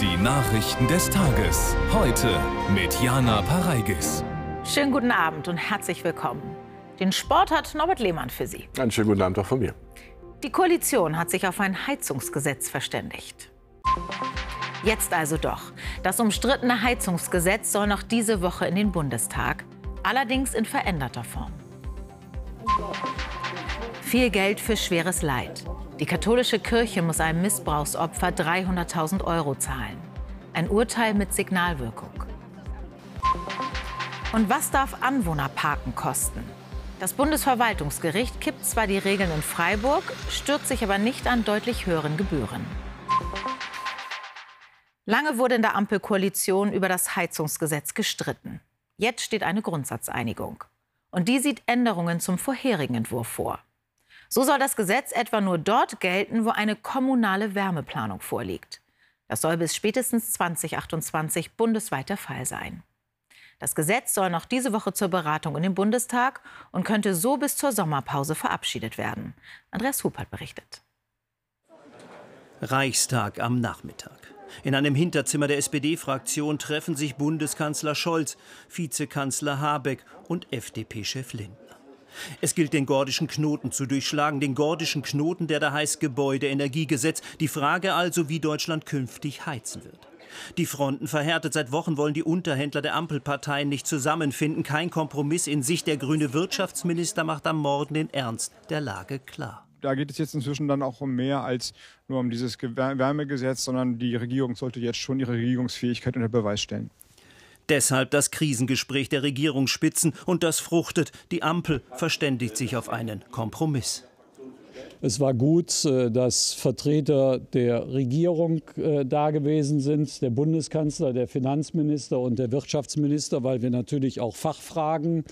Die Nachrichten des Tages. Heute mit Jana Pareigis. Schönen guten Abend und herzlich willkommen. Den Sport hat Norbert Lehmann für Sie. Einen schönen guten Abend auch von mir. Die Koalition hat sich auf ein Heizungsgesetz verständigt. Jetzt also doch. Das umstrittene Heizungsgesetz soll noch diese Woche in den Bundestag, allerdings in veränderter Form. Viel Geld für schweres Leid. Die katholische Kirche muss einem Missbrauchsopfer 300.000 Euro zahlen. Ein Urteil mit Signalwirkung. Und was darf Anwohnerparken kosten? Das Bundesverwaltungsgericht kippt zwar die Regeln in Freiburg, stürzt sich aber nicht an deutlich höheren Gebühren. Lange wurde in der Ampelkoalition über das Heizungsgesetz gestritten. Jetzt steht eine Grundsatzeinigung. Und die sieht Änderungen zum vorherigen Entwurf vor. So soll das Gesetz etwa nur dort gelten, wo eine kommunale Wärmeplanung vorliegt. Das soll bis spätestens 2028 bundesweit der Fall sein. Das Gesetz soll noch diese Woche zur Beratung in den Bundestag und könnte so bis zur Sommerpause verabschiedet werden. Andreas Hupert berichtet. Reichstag am Nachmittag. In einem Hinterzimmer der SPD-Fraktion treffen sich Bundeskanzler Scholz, Vizekanzler Habeck und FDP-Chef Lindner. Es gilt, den gordischen Knoten zu durchschlagen, den gordischen Knoten, der da heißt Gebäudeenergiegesetz. Die Frage also, wie Deutschland künftig heizen wird. Die Fronten verhärtet. Seit Wochen wollen die Unterhändler der Ampelparteien nicht zusammenfinden. Kein Kompromiss in Sicht. Der grüne Wirtschaftsminister macht am Morgen den Ernst der Lage klar. Da geht es jetzt inzwischen dann auch um mehr als nur um dieses Wärmegesetz, sondern die Regierung sollte jetzt schon ihre Regierungsfähigkeit unter Beweis stellen. Deshalb das Krisengespräch der Regierungsspitzen und das fruchtet. Die Ampel verständigt sich auf einen Kompromiss. Es war gut, äh, dass Vertreter der Regierung äh, da gewesen sind, der Bundeskanzler, der Finanzminister und der Wirtschaftsminister, weil wir natürlich auch Fachfragen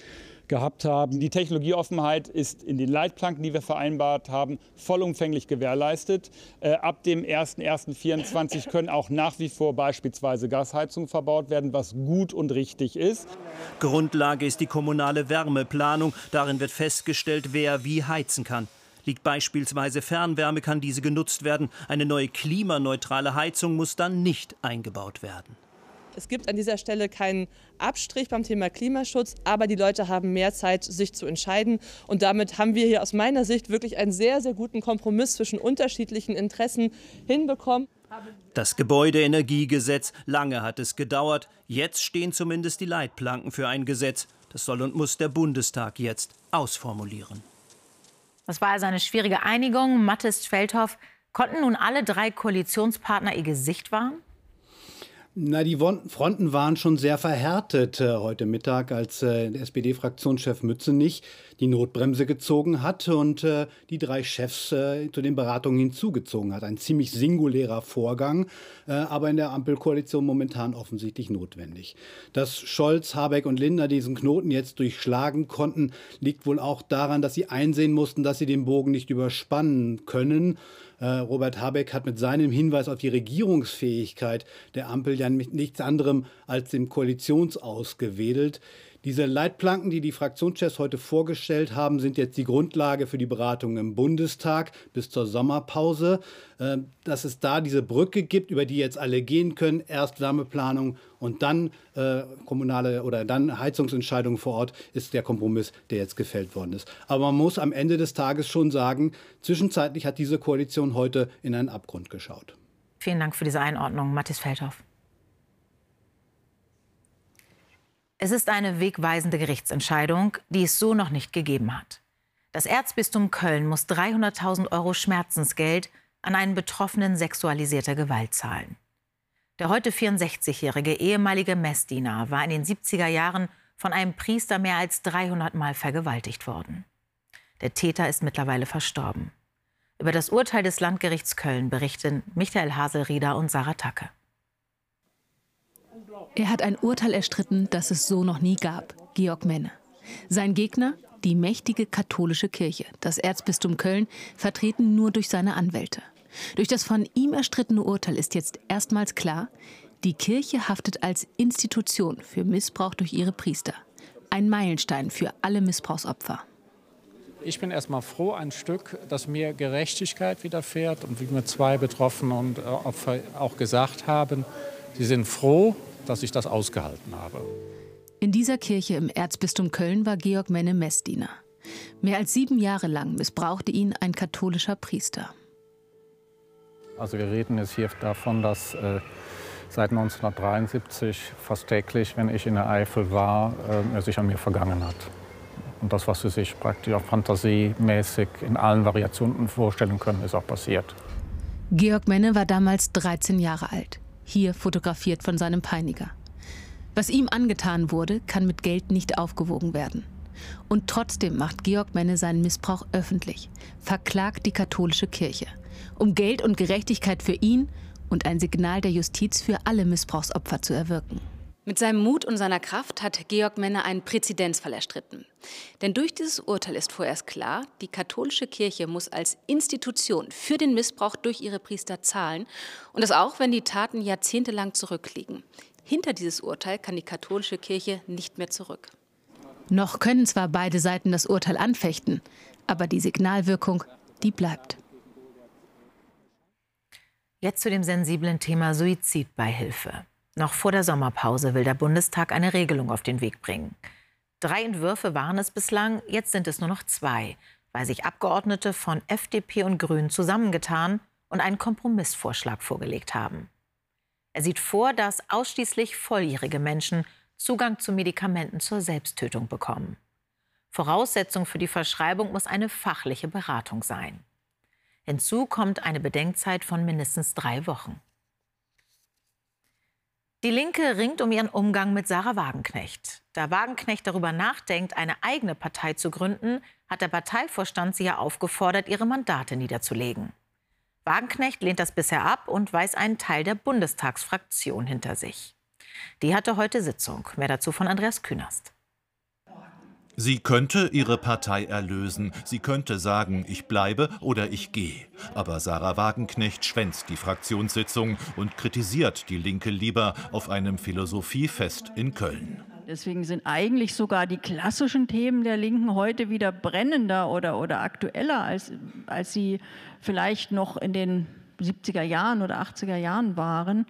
gehabt haben. Die Technologieoffenheit ist in den Leitplanken, die wir vereinbart haben, vollumfänglich gewährleistet. Äh, ab dem 01.01.2024 können auch nach wie vor beispielsweise Gasheizungen verbaut werden, was gut und richtig ist. Grundlage ist die kommunale Wärmeplanung. Darin wird festgestellt, wer wie heizen kann. Liegt beispielsweise Fernwärme, kann diese genutzt werden. Eine neue klimaneutrale Heizung muss dann nicht eingebaut werden. Es gibt an dieser Stelle keinen Abstrich beim Thema Klimaschutz, aber die Leute haben mehr Zeit, sich zu entscheiden. Und damit haben wir hier aus meiner Sicht wirklich einen sehr, sehr guten Kompromiss zwischen unterschiedlichen Interessen hinbekommen. Das Gebäudeenergiegesetz, lange hat es gedauert. Jetzt stehen zumindest die Leitplanken für ein Gesetz. Das soll und muss der Bundestag jetzt ausformulieren. Das war also eine schwierige Einigung. Mathis Feldhoff, konnten nun alle drei Koalitionspartner ihr Gesicht wahren? Na, die Fronten waren schon sehr verhärtet äh, heute Mittag, als äh, SPD-Fraktionschef Mützenich die Notbremse gezogen hat und äh, die drei Chefs äh, zu den Beratungen hinzugezogen hat. Ein ziemlich singulärer Vorgang, äh, aber in der Ampelkoalition momentan offensichtlich notwendig. Dass Scholz, Habeck und Lindner diesen Knoten jetzt durchschlagen konnten, liegt wohl auch daran, dass sie einsehen mussten, dass sie den Bogen nicht überspannen können äh, Robert Habeck hat mit seinem Hinweis auf die Regierungsfähigkeit der Ampel ja mit nichts anderem als dem Koalitionsaus gewedelt. Diese Leitplanken, die die Fraktionschefs heute vorgestellt haben, sind jetzt die Grundlage für die Beratungen im Bundestag bis zur Sommerpause. Ähm, dass es da diese Brücke gibt, über die jetzt alle gehen können, erst Wärmeplanung und dann äh, kommunale oder dann Heizungsentscheidungen vor Ort, ist der Kompromiss, der jetzt gefällt worden ist. Aber man muss am Ende des Tages schon sagen, zwischenzeitlich hat diese Koalition heute in einen Abgrund geschaut. Vielen Dank für diese Einordnung, Mathis Feldhoff. Es ist eine wegweisende Gerichtsentscheidung, die es so noch nicht gegeben hat. Das Erzbistum Köln muss 300.000 Euro Schmerzensgeld an einen Betroffenen sexualisierter Gewalt zahlen. Der heute 64-jährige ehemalige Messdiener war in den 70er Jahren von einem Priester mehr als 300 Mal vergewaltigt worden. Der Täter ist mittlerweile verstorben. Über das Urteil des Landgerichts Köln berichten Michael Haselrieder und Sarah Tacke. Er hat ein Urteil erstritten, das es so noch nie gab. Georg Menne. Sein Gegner, die mächtige katholische Kirche, das Erzbistum Köln, vertreten nur durch seine Anwälte. Durch das von ihm erstrittene Urteil ist jetzt erstmals klar, die Kirche haftet als Institution für Missbrauch durch ihre Priester. Ein Meilenstein für alle Missbrauchsopfer. Ich bin erstmal froh, ein Stück, dass mir Gerechtigkeit widerfährt und wie mir zwei Betroffene und äh, Opfer auch gesagt haben, sie sind froh, dass ich das ausgehalten habe. In dieser Kirche im Erzbistum Köln war Georg Menne Messdiener. Mehr als sieben Jahre lang missbrauchte ihn ein katholischer Priester. Also wir reden jetzt hier davon, dass äh, seit 1973 fast täglich, wenn ich in der Eifel war, äh, er sich an mir vergangen hat. Und das, was Sie sich praktisch auch fantasiemäßig in allen Variationen vorstellen können, ist auch passiert. Georg Menne war damals 13 Jahre alt, hier fotografiert von seinem Peiniger. Was ihm angetan wurde, kann mit Geld nicht aufgewogen werden. Und trotzdem macht Georg Menne seinen Missbrauch öffentlich, verklagt die katholische Kirche, um Geld und Gerechtigkeit für ihn und ein Signal der Justiz für alle Missbrauchsopfer zu erwirken. Mit seinem Mut und seiner Kraft hat Georg Menne einen Präzedenzfall erstritten. Denn durch dieses Urteil ist vorerst klar, die katholische Kirche muss als Institution für den Missbrauch durch ihre Priester zahlen und das auch, wenn die Taten jahrzehntelang zurückliegen. Hinter dieses Urteil kann die katholische Kirche nicht mehr zurück. Noch können zwar beide Seiten das Urteil anfechten, aber die Signalwirkung, die bleibt. Jetzt zu dem sensiblen Thema Suizidbeihilfe. Noch vor der Sommerpause will der Bundestag eine Regelung auf den Weg bringen. Drei Entwürfe waren es bislang, jetzt sind es nur noch zwei, weil sich Abgeordnete von FDP und Grünen zusammengetan und einen Kompromissvorschlag vorgelegt haben. Er sieht vor, dass ausschließlich volljährige Menschen Zugang zu Medikamenten zur Selbsttötung bekommen. Voraussetzung für die Verschreibung muss eine fachliche Beratung sein. Hinzu kommt eine Bedenkzeit von mindestens drei Wochen. Die Linke ringt um ihren Umgang mit Sarah Wagenknecht. Da Wagenknecht darüber nachdenkt, eine eigene Partei zu gründen, hat der Parteivorstand sie ja aufgefordert, ihre Mandate niederzulegen. Wagenknecht lehnt das bisher ab und weist einen Teil der Bundestagsfraktion hinter sich. Die hatte heute Sitzung. Mehr dazu von Andreas Künast. Sie könnte ihre Partei erlösen. Sie könnte sagen, ich bleibe oder ich gehe. Aber Sarah Wagenknecht schwänzt die Fraktionssitzung und kritisiert die Linke lieber auf einem Philosophiefest in Köln. Deswegen sind eigentlich sogar die klassischen Themen der Linken heute wieder brennender oder, oder aktueller, als, als sie vielleicht noch in den 70er Jahren oder 80er Jahren waren.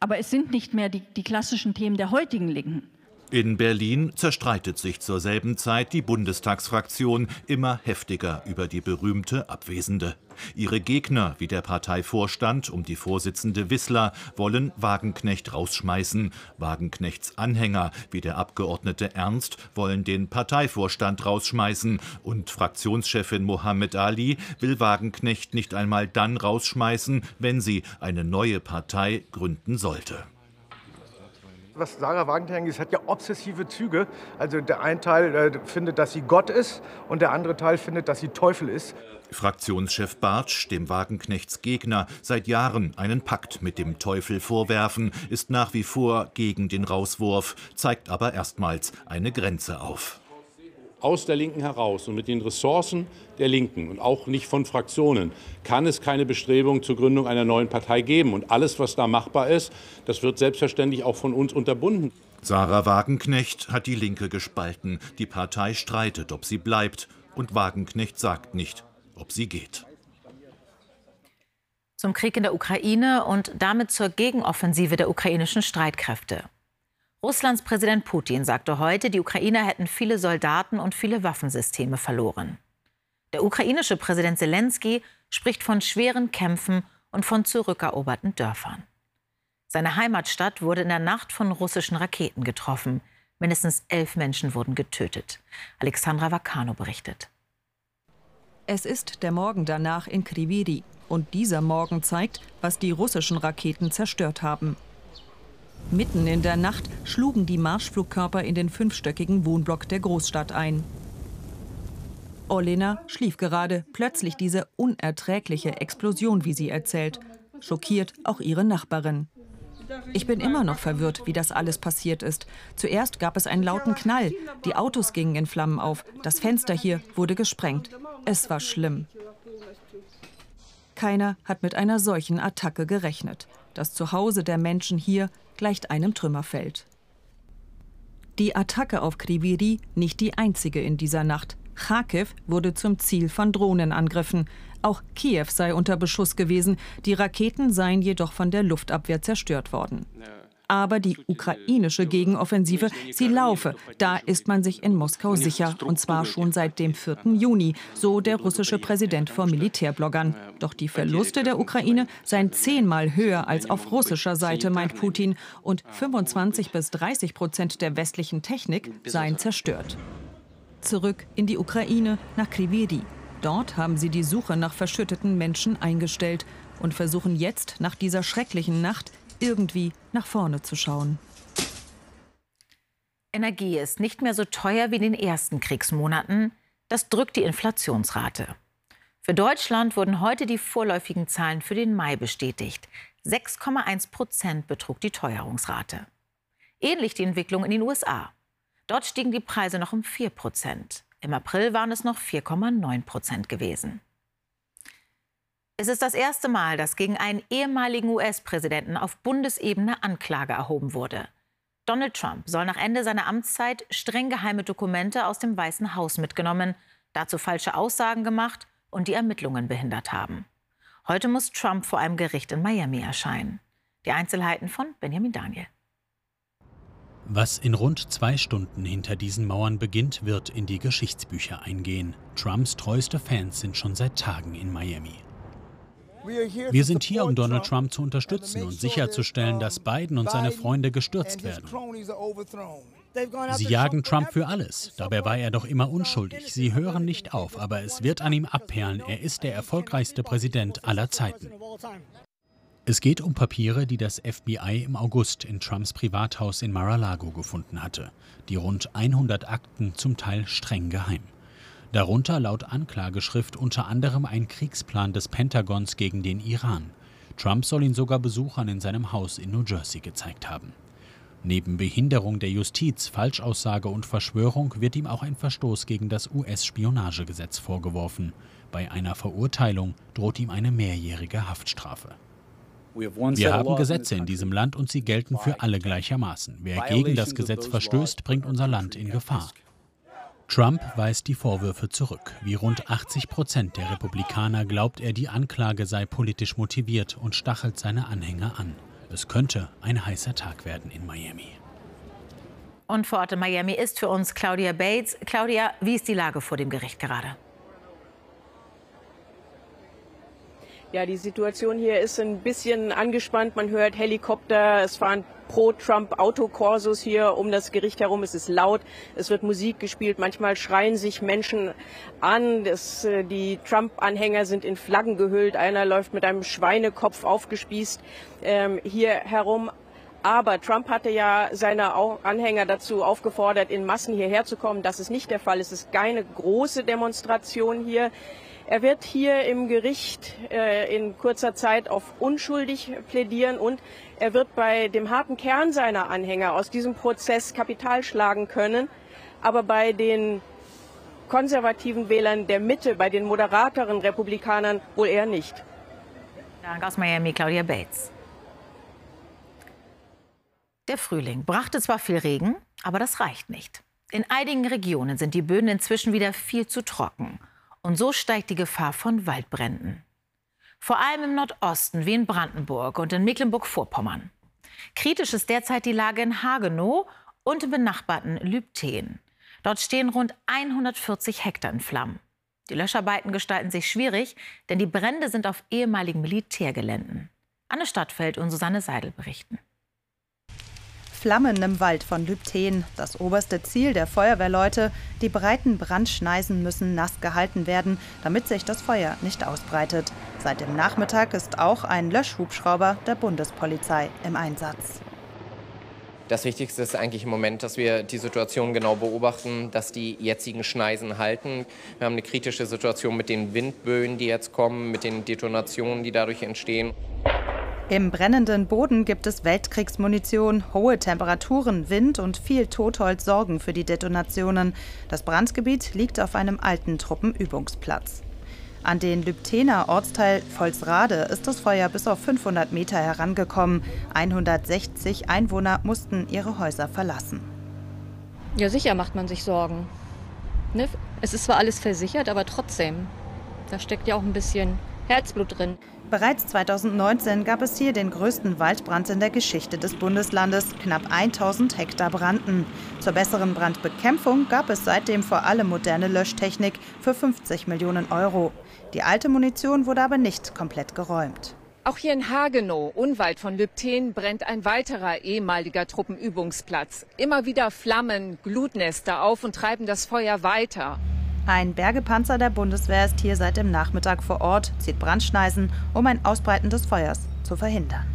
Aber es sind nicht mehr die, die klassischen Themen der heutigen Linken. In Berlin zerstreitet sich zur selben Zeit die Bundestagsfraktion immer heftiger über die berühmte Abwesende. Ihre Gegner, wie der Parteivorstand um die Vorsitzende Wissler, wollen Wagenknecht rausschmeißen. Wagenknechts Anhänger, wie der Abgeordnete Ernst, wollen den Parteivorstand rausschmeißen. Und Fraktionschefin Mohammed Ali will Wagenknecht nicht einmal dann rausschmeißen, wenn sie eine neue Partei gründen sollte was Sarah Wagenknecht ist, hat ja obsessive Züge. Also der eine Teil äh, findet, dass sie Gott ist und der andere Teil findet, dass sie Teufel ist. Fraktionschef Bartsch, dem Wagenknechts Gegner, seit Jahren einen Pakt mit dem Teufel vorwerfen, ist nach wie vor gegen den Rauswurf, zeigt aber erstmals eine Grenze auf aus der Linken heraus und mit den Ressourcen der Linken und auch nicht von Fraktionen kann es keine Bestrebung zur Gründung einer neuen Partei geben. Und alles, was da machbar ist, das wird selbstverständlich auch von uns unterbunden. Sarah Wagenknecht hat die Linke gespalten. Die Partei streitet, ob sie bleibt. Und Wagenknecht sagt nicht, ob sie geht. Zum Krieg in der Ukraine und damit zur Gegenoffensive der ukrainischen Streitkräfte. Russlands Präsident Putin sagte heute, die Ukrainer hätten viele Soldaten und viele Waffensysteme verloren. Der ukrainische Präsident Zelensky spricht von schweren Kämpfen und von zurückeroberten Dörfern. Seine Heimatstadt wurde in der Nacht von russischen Raketen getroffen. Mindestens elf Menschen wurden getötet. Alexandra Vakano berichtet. Es ist der Morgen danach in Kriviri. Und dieser Morgen zeigt, was die russischen Raketen zerstört haben. Mitten in der Nacht schlugen die Marschflugkörper in den fünfstöckigen Wohnblock der Großstadt ein. Olena schlief gerade, plötzlich diese unerträgliche Explosion, wie sie erzählt. Schockiert auch ihre Nachbarin. Ich bin immer noch verwirrt, wie das alles passiert ist. Zuerst gab es einen lauten Knall. Die Autos gingen in Flammen auf. Das Fenster hier wurde gesprengt. Es war schlimm. Keiner hat mit einer solchen Attacke gerechnet. Das Zuhause der Menschen hier gleicht einem Trümmerfeld. Die Attacke auf Kriviri nicht die einzige in dieser Nacht. Kharkiv wurde zum Ziel von Drohnenangriffen. Auch Kiew sei unter Beschuss gewesen. Die Raketen seien jedoch von der Luftabwehr zerstört worden. Aber die ukrainische Gegenoffensive, sie laufe. Da ist man sich in Moskau sicher. Und zwar schon seit dem 4. Juni, so der russische Präsident vor Militärbloggern. Doch die Verluste der Ukraine seien zehnmal höher als auf russischer Seite, meint Putin. Und 25 bis 30 Prozent der westlichen Technik seien zerstört. Zurück in die Ukraine, nach Kriviri. Dort haben sie die Suche nach verschütteten Menschen eingestellt und versuchen jetzt, nach dieser schrecklichen Nacht, irgendwie nach vorne zu schauen. Energie ist nicht mehr so teuer wie in den ersten Kriegsmonaten. Das drückt die Inflationsrate. Für Deutschland wurden heute die vorläufigen Zahlen für den Mai bestätigt. 6,1 Prozent betrug die Teuerungsrate. Ähnlich die Entwicklung in den USA. Dort stiegen die Preise noch um 4 Prozent. Im April waren es noch 4,9 Prozent gewesen. Es ist das erste Mal, dass gegen einen ehemaligen US-Präsidenten auf Bundesebene Anklage erhoben wurde. Donald Trump soll nach Ende seiner Amtszeit streng geheime Dokumente aus dem Weißen Haus mitgenommen, dazu falsche Aussagen gemacht und die Ermittlungen behindert haben. Heute muss Trump vor einem Gericht in Miami erscheinen. Die Einzelheiten von Benjamin Daniel. Was in rund zwei Stunden hinter diesen Mauern beginnt, wird in die Geschichtsbücher eingehen. Trumps treueste Fans sind schon seit Tagen in Miami. Wir sind hier, um Donald Trump zu unterstützen und sicherzustellen, dass Biden und seine Freunde gestürzt werden. Sie jagen Trump für alles. Dabei war er doch immer unschuldig. Sie hören nicht auf, aber es wird an ihm abperlen. Er ist der erfolgreichste Präsident aller Zeiten. Es geht um Papiere, die das FBI im August in Trumps Privathaus in Mar-a-Lago gefunden hatte. Die rund 100 Akten, zum Teil streng geheim. Darunter laut Anklageschrift unter anderem ein Kriegsplan des Pentagons gegen den Iran. Trump soll ihn sogar Besuchern in seinem Haus in New Jersey gezeigt haben. Neben Behinderung der Justiz, Falschaussage und Verschwörung wird ihm auch ein Verstoß gegen das US-Spionagegesetz vorgeworfen. Bei einer Verurteilung droht ihm eine mehrjährige Haftstrafe. Wir haben Gesetze in diesem Land und sie gelten für alle gleichermaßen. Wer gegen das Gesetz verstößt, bringt unser Land in Gefahr. Trump weist die Vorwürfe zurück. Wie rund 80 Prozent der Republikaner glaubt er, die Anklage sei politisch motiviert und stachelt seine Anhänger an. Es könnte ein heißer Tag werden in Miami. Und vor Ort in Miami ist für uns Claudia Bates. Claudia, wie ist die Lage vor dem Gericht gerade? Ja, die Situation hier ist ein bisschen angespannt. Man hört Helikopter, es fahren Pro-Trump-Autokorsos hier um das Gericht herum. Es ist laut, es wird Musik gespielt. Manchmal schreien sich Menschen an. Das, äh, die Trump-Anhänger sind in Flaggen gehüllt. Einer läuft mit einem Schweinekopf aufgespießt ähm, hier herum. Aber Trump hatte ja seine Anhänger dazu aufgefordert, in Massen hierher zu kommen. Das ist nicht der Fall. Es ist keine große Demonstration hier. Er wird hier im Gericht äh, in kurzer Zeit auf unschuldig plädieren und er wird bei dem harten Kern seiner Anhänger aus diesem Prozess Kapital schlagen können. Aber bei den konservativen Wählern der Mitte, bei den moderateren Republikanern wohl eher nicht. Danke aus Miami, Claudia Bates. Der Frühling brachte zwar viel Regen, aber das reicht nicht. In einigen Regionen sind die Böden inzwischen wieder viel zu trocken. Und so steigt die Gefahr von Waldbränden. Vor allem im Nordosten wie in Brandenburg und in Mecklenburg-Vorpommern. Kritisch ist derzeit die Lage in Hagenow und im benachbarten Lübten. Dort stehen rund 140 Hektar in Flammen. Die Löscharbeiten gestalten sich schwierig, denn die Brände sind auf ehemaligen Militärgeländen. Anne Stadtfeld und Susanne Seidel berichten. Flammen im Wald von Lübten. Das oberste Ziel der Feuerwehrleute. Die breiten Brandschneisen müssen nass gehalten werden, damit sich das Feuer nicht ausbreitet. Seit dem Nachmittag ist auch ein Löschhubschrauber der Bundespolizei im Einsatz. Das Wichtigste ist eigentlich im Moment, dass wir die Situation genau beobachten, dass die jetzigen Schneisen halten. Wir haben eine kritische Situation mit den Windböen, die jetzt kommen, mit den Detonationen, die dadurch entstehen. Im brennenden Boden gibt es Weltkriegsmunition, hohe Temperaturen, Wind und viel Totholz sorgen für die Detonationen. Das Brandgebiet liegt auf einem alten Truppenübungsplatz. An den Lübtener Ortsteil Volsrade ist das Feuer bis auf 500 Meter herangekommen. 160 Einwohner mussten ihre Häuser verlassen. Ja, sicher macht man sich Sorgen. Ne? Es ist zwar alles versichert, aber trotzdem, da steckt ja auch ein bisschen Herzblut drin. Bereits 2019 gab es hier den größten Waldbrand in der Geschichte des Bundeslandes. Knapp 1000 Hektar brannten. Zur besseren Brandbekämpfung gab es seitdem vor allem moderne Löschtechnik für 50 Millionen Euro. Die alte Munition wurde aber nicht komplett geräumt. Auch hier in Hagenow, unweit von Lübten, brennt ein weiterer ehemaliger Truppenübungsplatz. Immer wieder Flammen, Glutnester auf und treiben das Feuer weiter. Ein Bergepanzer der Bundeswehr ist hier seit dem Nachmittag vor Ort, zieht Brandschneisen, um ein Ausbreiten des Feuers zu verhindern.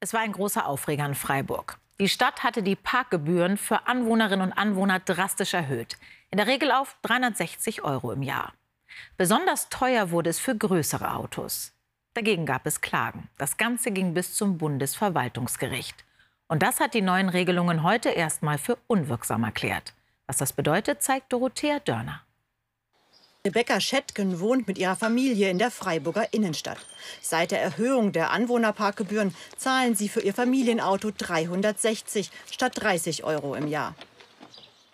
Es war ein großer Aufreger in Freiburg. Die Stadt hatte die Parkgebühren für Anwohnerinnen und Anwohner drastisch erhöht. In der Regel auf 360 Euro im Jahr. Besonders teuer wurde es für größere Autos. Dagegen gab es Klagen. Das Ganze ging bis zum Bundesverwaltungsgericht. Und das hat die neuen Regelungen heute erstmal für unwirksam erklärt. Was das bedeutet, zeigt Dorothea Dörner. Rebecca Schettgen wohnt mit ihrer Familie in der Freiburger Innenstadt. Seit der Erhöhung der Anwohnerparkgebühren zahlen sie für ihr Familienauto 360 statt 30 Euro im Jahr.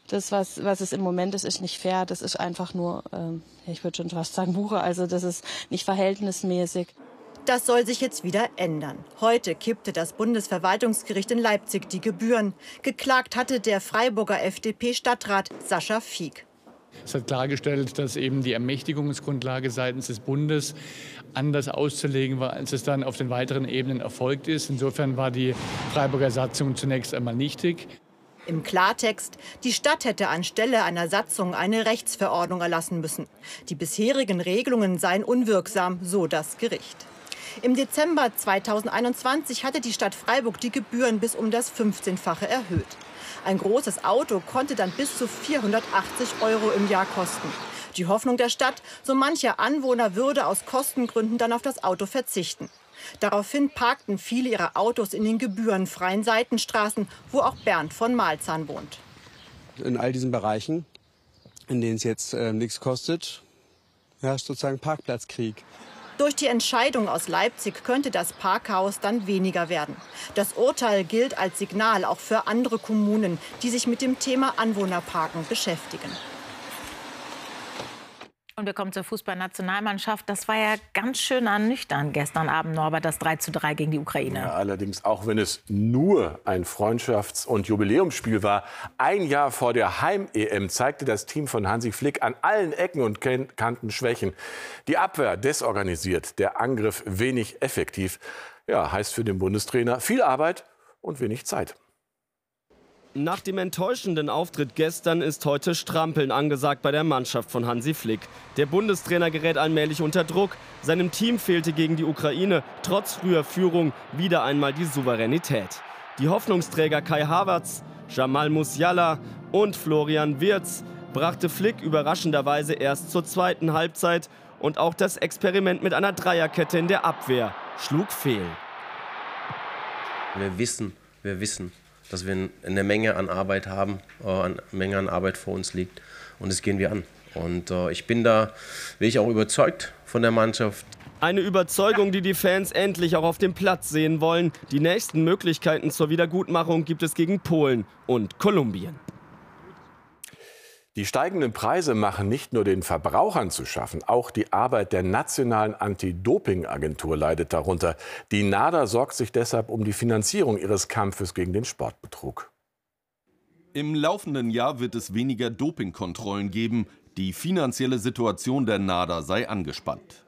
Das, was, was es im Moment ist, ist nicht fair. Das ist einfach nur, ähm, ich würde schon fast sagen, Buche. Also das ist nicht verhältnismäßig. Das soll sich jetzt wieder ändern. Heute kippte das Bundesverwaltungsgericht in Leipzig die Gebühren. Geklagt hatte der Freiburger FDP-Stadtrat Sascha Fieck. Es hat klargestellt, dass eben die Ermächtigungsgrundlage seitens des Bundes anders auszulegen war, als es dann auf den weiteren Ebenen erfolgt ist. Insofern war die Freiburger Satzung zunächst einmal nichtig. Im Klartext, die Stadt hätte anstelle einer Satzung eine Rechtsverordnung erlassen müssen. Die bisherigen Regelungen seien unwirksam, so das Gericht. Im Dezember 2021 hatte die Stadt Freiburg die Gebühren bis um das 15-fache erhöht. Ein großes Auto konnte dann bis zu 480 Euro im Jahr kosten. Die Hoffnung der Stadt, so mancher Anwohner würde aus Kostengründen dann auf das Auto verzichten. Daraufhin parkten viele ihrer Autos in den gebührenfreien Seitenstraßen, wo auch Bernd von Malzahn wohnt. In all diesen Bereichen, in denen es jetzt äh, nichts kostet, herrscht sozusagen Parkplatzkrieg. Durch die Entscheidung aus Leipzig könnte das Parkhaus dann weniger werden. Das Urteil gilt als Signal auch für andere Kommunen, die sich mit dem Thema Anwohnerparken beschäftigen. Und wir kommen zur Fußballnationalmannschaft. Das war ja ganz schön ernüchternd gestern Abend, Norbert, das 3 zu 3 gegen die Ukraine. Ja, allerdings, auch wenn es nur ein Freundschafts- und Jubiläumsspiel war, ein Jahr vor der Heim-EM zeigte das Team von Hansi Flick an allen Ecken und Kanten Schwächen. Die Abwehr desorganisiert, der Angriff wenig effektiv. Ja, heißt für den Bundestrainer viel Arbeit und wenig Zeit. Nach dem enttäuschenden Auftritt gestern ist heute Strampeln angesagt bei der Mannschaft von Hansi Flick. Der Bundestrainer gerät allmählich unter Druck. Seinem Team fehlte gegen die Ukraine trotz früher Führung wieder einmal die Souveränität. Die Hoffnungsträger Kai Havertz, Jamal Musiala und Florian Wirz brachte Flick überraschenderweise erst zur zweiten Halbzeit und auch das Experiment mit einer Dreierkette in der Abwehr schlug fehl. Wir wissen, wir wissen, dass wir eine Menge an Arbeit haben, äh, eine Menge an Arbeit vor uns liegt. Und das gehen wir an. Und äh, ich bin da, bin ich auch überzeugt von der Mannschaft. Eine Überzeugung, die die Fans endlich auch auf dem Platz sehen wollen. Die nächsten Möglichkeiten zur Wiedergutmachung gibt es gegen Polen und Kolumbien. Die steigenden Preise machen nicht nur den Verbrauchern zu schaffen, auch die Arbeit der nationalen Anti-Doping-Agentur leidet darunter. Die NADA sorgt sich deshalb um die Finanzierung ihres Kampfes gegen den Sportbetrug. Im laufenden Jahr wird es weniger Dopingkontrollen geben. Die finanzielle Situation der NADA sei angespannt.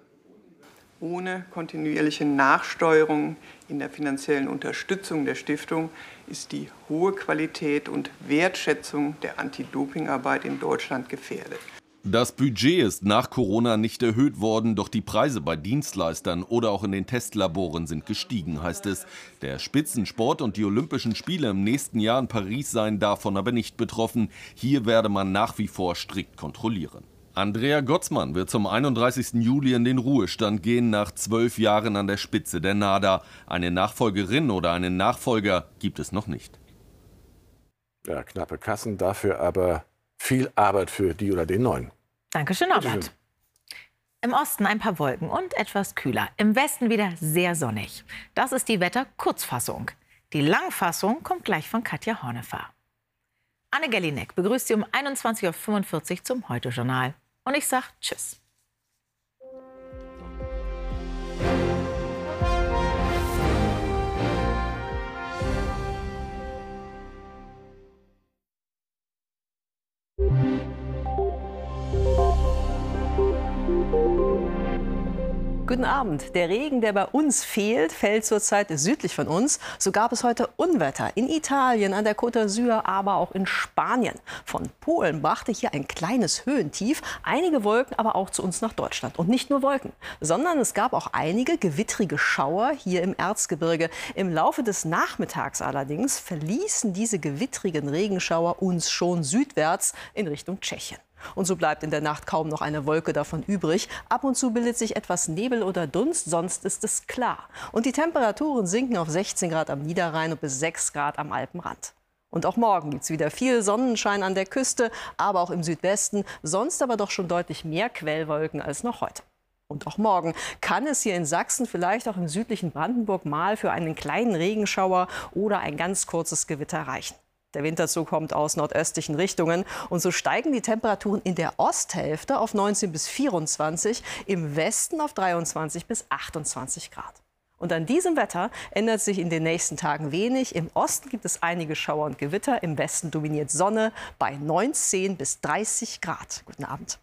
Ohne kontinuierliche Nachsteuerung in der finanziellen Unterstützung der Stiftung ist die hohe Qualität und Wertschätzung der Anti-Doping-Arbeit in Deutschland gefährdet. Das Budget ist nach Corona nicht erhöht worden, doch die Preise bei Dienstleistern oder auch in den Testlaboren sind gestiegen, heißt es. Der Spitzensport und die Olympischen Spiele im nächsten Jahr in Paris seien davon aber nicht betroffen. Hier werde man nach wie vor strikt kontrollieren. Andrea Gottsmann wird zum 31. Juli in den Ruhestand gehen, nach zwölf Jahren an der Spitze der NADA. Eine Nachfolgerin oder einen Nachfolger gibt es noch nicht. Ja, knappe Kassen, dafür aber viel Arbeit für die oder den Neuen. Dankeschön, Norbert. Im Osten ein paar Wolken und etwas kühler. Im Westen wieder sehr sonnig. Das ist die Wetterkurzfassung. Die Langfassung kommt gleich von Katja Hornefer. Anne Gellinek begrüßt Sie um 21.45 Uhr zum Heute-Journal. Und ich sage Tschüss. Guten Abend. Der Regen, der bei uns fehlt, fällt zurzeit südlich von uns. So gab es heute Unwetter in Italien, an der Côte d'Azur, aber auch in Spanien. Von Polen brachte hier ein kleines Höhentief einige Wolken aber auch zu uns nach Deutschland. Und nicht nur Wolken, sondern es gab auch einige gewittrige Schauer hier im Erzgebirge. Im Laufe des Nachmittags allerdings verließen diese gewittrigen Regenschauer uns schon südwärts in Richtung Tschechien. Und so bleibt in der Nacht kaum noch eine Wolke davon übrig. Ab und zu bildet sich etwas Nebel oder Dunst, sonst ist es klar. Und die Temperaturen sinken auf 16 Grad am Niederrhein und bis 6 Grad am Alpenrand. Und auch morgen gibt es wieder viel Sonnenschein an der Küste, aber auch im Südwesten, sonst aber doch schon deutlich mehr Quellwolken als noch heute. Und auch morgen kann es hier in Sachsen, vielleicht auch im südlichen Brandenburg mal für einen kleinen Regenschauer oder ein ganz kurzes Gewitter reichen. Der Winterzug kommt aus nordöstlichen Richtungen und so steigen die Temperaturen in der Osthälfte auf 19 bis 24, im Westen auf 23 bis 28 Grad. Und an diesem Wetter ändert sich in den nächsten Tagen wenig. Im Osten gibt es einige Schauer und Gewitter, im Westen dominiert Sonne bei 19 bis 30 Grad. Guten Abend.